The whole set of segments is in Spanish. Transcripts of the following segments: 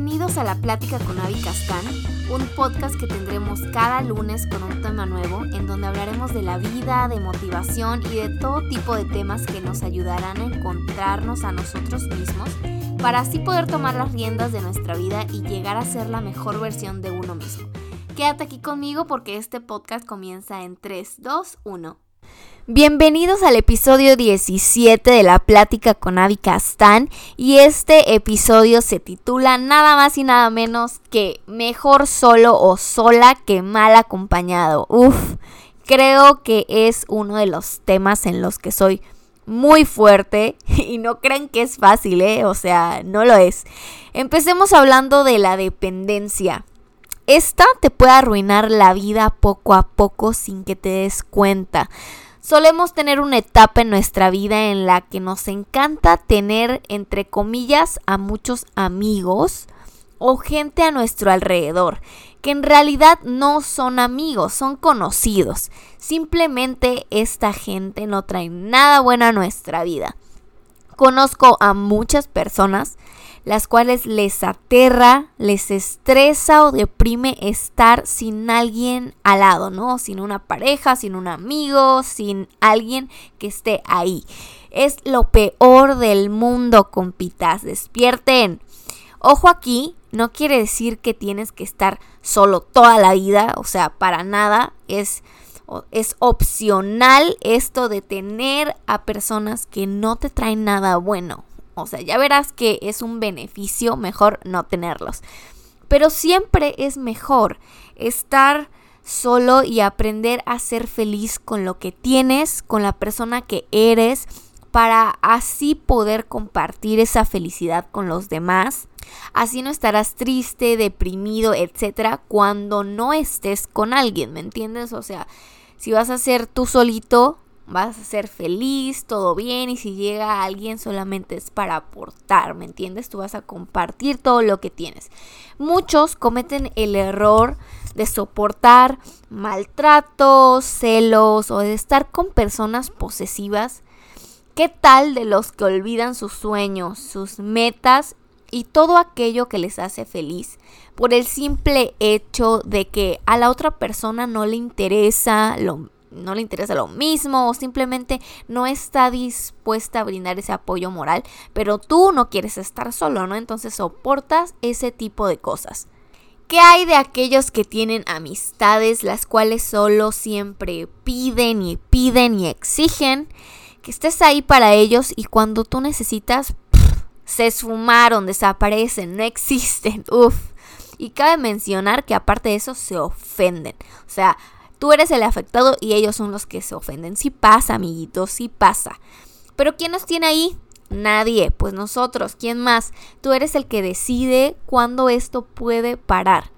Bienvenidos a La Plática con Avi Castán, un podcast que tendremos cada lunes con un tema nuevo, en donde hablaremos de la vida, de motivación y de todo tipo de temas que nos ayudarán a encontrarnos a nosotros mismos, para así poder tomar las riendas de nuestra vida y llegar a ser la mejor versión de uno mismo. Quédate aquí conmigo porque este podcast comienza en 3, 2, 1. Bienvenidos al episodio 17 de la plática con Avi Castán y este episodio se titula nada más y nada menos que mejor solo o sola que mal acompañado. Uf, creo que es uno de los temas en los que soy muy fuerte y no crean que es fácil, ¿eh? O sea, no lo es. Empecemos hablando de la dependencia. Esta te puede arruinar la vida poco a poco sin que te des cuenta. Solemos tener una etapa en nuestra vida en la que nos encanta tener, entre comillas, a muchos amigos o gente a nuestro alrededor, que en realidad no son amigos, son conocidos. Simplemente esta gente no trae nada bueno a nuestra vida. Conozco a muchas personas las cuales les aterra, les estresa o deprime estar sin alguien al lado, ¿no? Sin una pareja, sin un amigo, sin alguien que esté ahí. Es lo peor del mundo, compitas. Despierten. Ojo aquí, no quiere decir que tienes que estar solo toda la vida, o sea, para nada. Es es opcional esto de tener a personas que no te traen nada bueno. O sea, ya verás que es un beneficio mejor no tenerlos. Pero siempre es mejor estar solo y aprender a ser feliz con lo que tienes, con la persona que eres, para así poder compartir esa felicidad con los demás. Así no estarás triste, deprimido, etcétera, cuando no estés con alguien, ¿me entiendes? O sea, si vas a ser tú solito, vas a ser feliz, todo bien, y si llega alguien solamente es para aportar, ¿me entiendes? Tú vas a compartir todo lo que tienes. Muchos cometen el error de soportar maltratos, celos o de estar con personas posesivas. ¿Qué tal de los que olvidan sus sueños, sus metas y todo aquello que les hace feliz por el simple hecho de que a la otra persona no le interesa lo no le interesa lo mismo o simplemente no está dispuesta a brindar ese apoyo moral, pero tú no quieres estar solo, ¿no? Entonces soportas ese tipo de cosas. ¿Qué hay de aquellos que tienen amistades las cuales solo siempre piden y piden y exigen que estés ahí para ellos y cuando tú necesitas se esfumaron, desaparecen, no existen, uff. Y cabe mencionar que aparte de eso se ofenden. O sea, Tú eres el afectado y ellos son los que se ofenden. Sí pasa, amiguitos, sí pasa. Pero ¿quién nos tiene ahí? Nadie, pues nosotros, ¿quién más? Tú eres el que decide cuándo esto puede parar.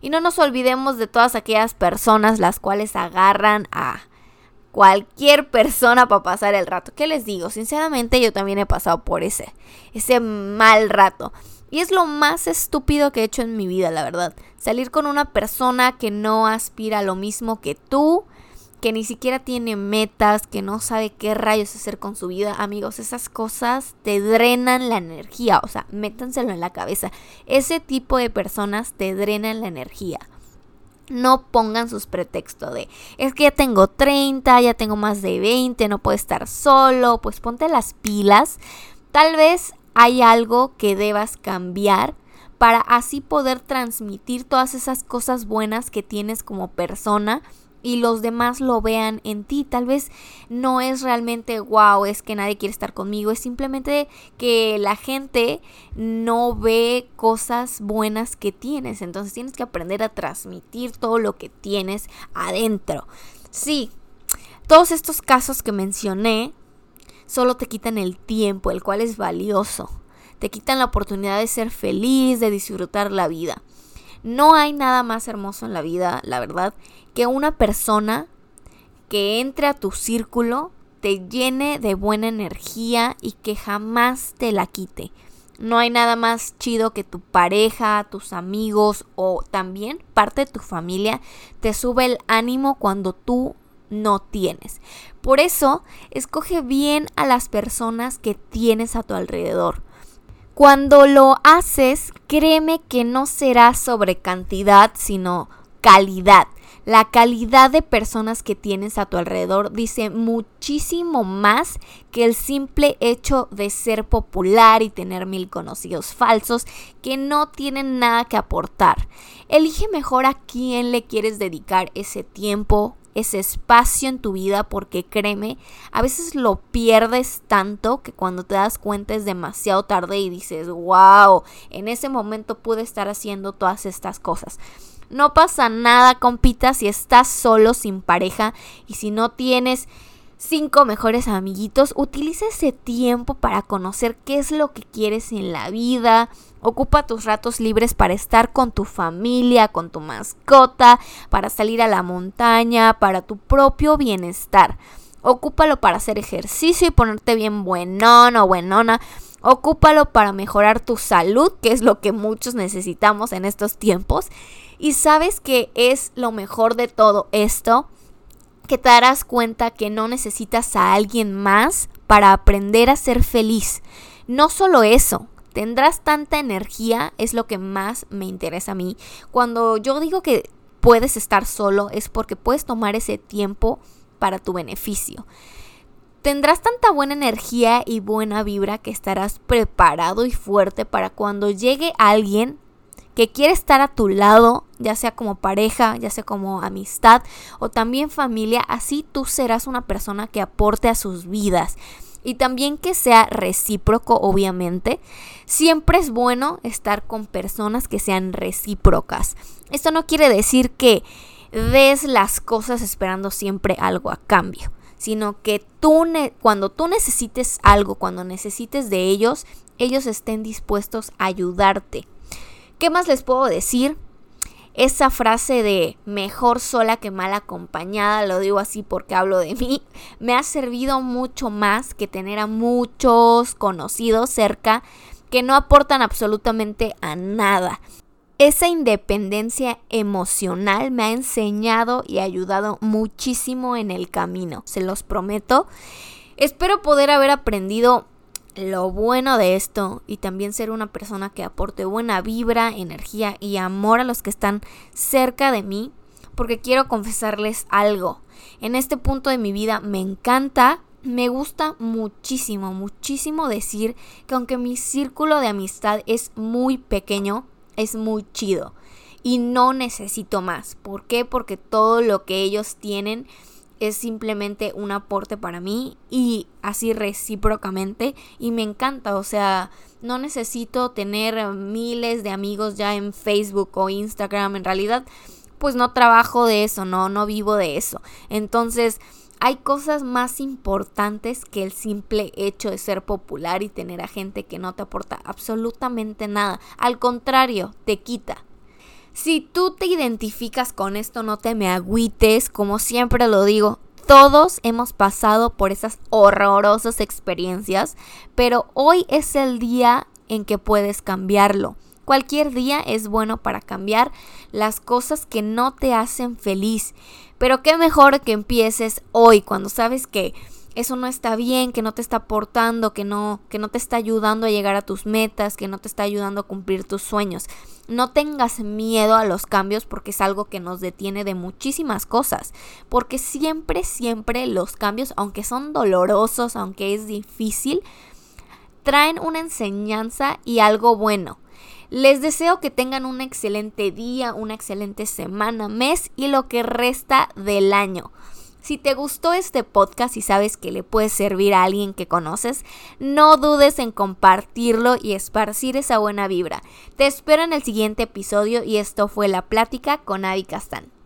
Y no nos olvidemos de todas aquellas personas las cuales agarran a cualquier persona para pasar el rato. ¿Qué les digo? Sinceramente yo también he pasado por ese, ese mal rato. Y es lo más estúpido que he hecho en mi vida, la verdad. Salir con una persona que no aspira a lo mismo que tú, que ni siquiera tiene metas, que no sabe qué rayos hacer con su vida. Amigos, esas cosas te drenan la energía. O sea, métanselo en la cabeza. Ese tipo de personas te drenan la energía. No pongan sus pretextos de, es que ya tengo 30, ya tengo más de 20, no puedo estar solo. Pues ponte las pilas. Tal vez hay algo que debas cambiar para así poder transmitir todas esas cosas buenas que tienes como persona y los demás lo vean en ti. Tal vez no es realmente wow, es que nadie quiere estar conmigo, es simplemente que la gente no ve cosas buenas que tienes. Entonces tienes que aprender a transmitir todo lo que tienes adentro. Sí, todos estos casos que mencioné solo te quitan el tiempo, el cual es valioso. Te quitan la oportunidad de ser feliz, de disfrutar la vida. No hay nada más hermoso en la vida, la verdad, que una persona que entre a tu círculo, te llene de buena energía y que jamás te la quite. No hay nada más chido que tu pareja, tus amigos o también parte de tu familia te sube el ánimo cuando tú no tienes. Por eso, escoge bien a las personas que tienes a tu alrededor. Cuando lo haces, créeme que no será sobre cantidad, sino calidad. La calidad de personas que tienes a tu alrededor dice muchísimo más que el simple hecho de ser popular y tener mil conocidos falsos que no tienen nada que aportar. Elige mejor a quién le quieres dedicar ese tiempo, ese espacio en tu vida porque créeme, a veces lo pierdes tanto que cuando te das cuenta es demasiado tarde y dices, wow, en ese momento pude estar haciendo todas estas cosas. No pasa nada, compita, si estás solo, sin pareja y si no tienes cinco mejores amiguitos, utiliza ese tiempo para conocer qué es lo que quieres en la vida. Ocupa tus ratos libres para estar con tu familia, con tu mascota, para salir a la montaña, para tu propio bienestar. Ocúpalo para hacer ejercicio y ponerte bien buenón o buenona. Ocúpalo para mejorar tu salud, que es lo que muchos necesitamos en estos tiempos. Y sabes que es lo mejor de todo esto, que te darás cuenta que no necesitas a alguien más para aprender a ser feliz. No solo eso, tendrás tanta energía, es lo que más me interesa a mí. Cuando yo digo que puedes estar solo es porque puedes tomar ese tiempo para tu beneficio. Tendrás tanta buena energía y buena vibra que estarás preparado y fuerte para cuando llegue alguien que quiere estar a tu lado, ya sea como pareja, ya sea como amistad o también familia, así tú serás una persona que aporte a sus vidas. Y también que sea recíproco, obviamente. Siempre es bueno estar con personas que sean recíprocas. Esto no quiere decir que des las cosas esperando siempre algo a cambio, sino que tú cuando tú necesites algo, cuando necesites de ellos, ellos estén dispuestos a ayudarte. ¿Qué más les puedo decir? Esa frase de mejor sola que mal acompañada, lo digo así porque hablo de mí, me ha servido mucho más que tener a muchos conocidos cerca que no aportan absolutamente a nada. Esa independencia emocional me ha enseñado y ayudado muchísimo en el camino, se los prometo. Espero poder haber aprendido lo bueno de esto y también ser una persona que aporte buena vibra, energía y amor a los que están cerca de mí, porque quiero confesarles algo. En este punto de mi vida me encanta, me gusta muchísimo, muchísimo decir que aunque mi círculo de amistad es muy pequeño, es muy chido y no necesito más. ¿Por qué? Porque todo lo que ellos tienen es simplemente un aporte para mí y así recíprocamente y me encanta, o sea, no necesito tener miles de amigos ya en Facebook o Instagram, en realidad pues no trabajo de eso, no no vivo de eso. Entonces, hay cosas más importantes que el simple hecho de ser popular y tener a gente que no te aporta absolutamente nada. Al contrario, te quita. Si tú te identificas con esto, no te me agüites, como siempre lo digo, todos hemos pasado por esas horrorosas experiencias, pero hoy es el día en que puedes cambiarlo. Cualquier día es bueno para cambiar las cosas que no te hacen feliz. Pero qué mejor que empieces hoy cuando sabes que eso no está bien, que no te está aportando, que no, que no te está ayudando a llegar a tus metas, que no te está ayudando a cumplir tus sueños. No tengas miedo a los cambios porque es algo que nos detiene de muchísimas cosas. Porque siempre, siempre los cambios, aunque son dolorosos, aunque es difícil, traen una enseñanza y algo bueno. Les deseo que tengan un excelente día, una excelente semana, mes y lo que resta del año. Si te gustó este podcast y sabes que le puede servir a alguien que conoces, no dudes en compartirlo y esparcir esa buena vibra. Te espero en el siguiente episodio y esto fue La Plática con Avi Castán.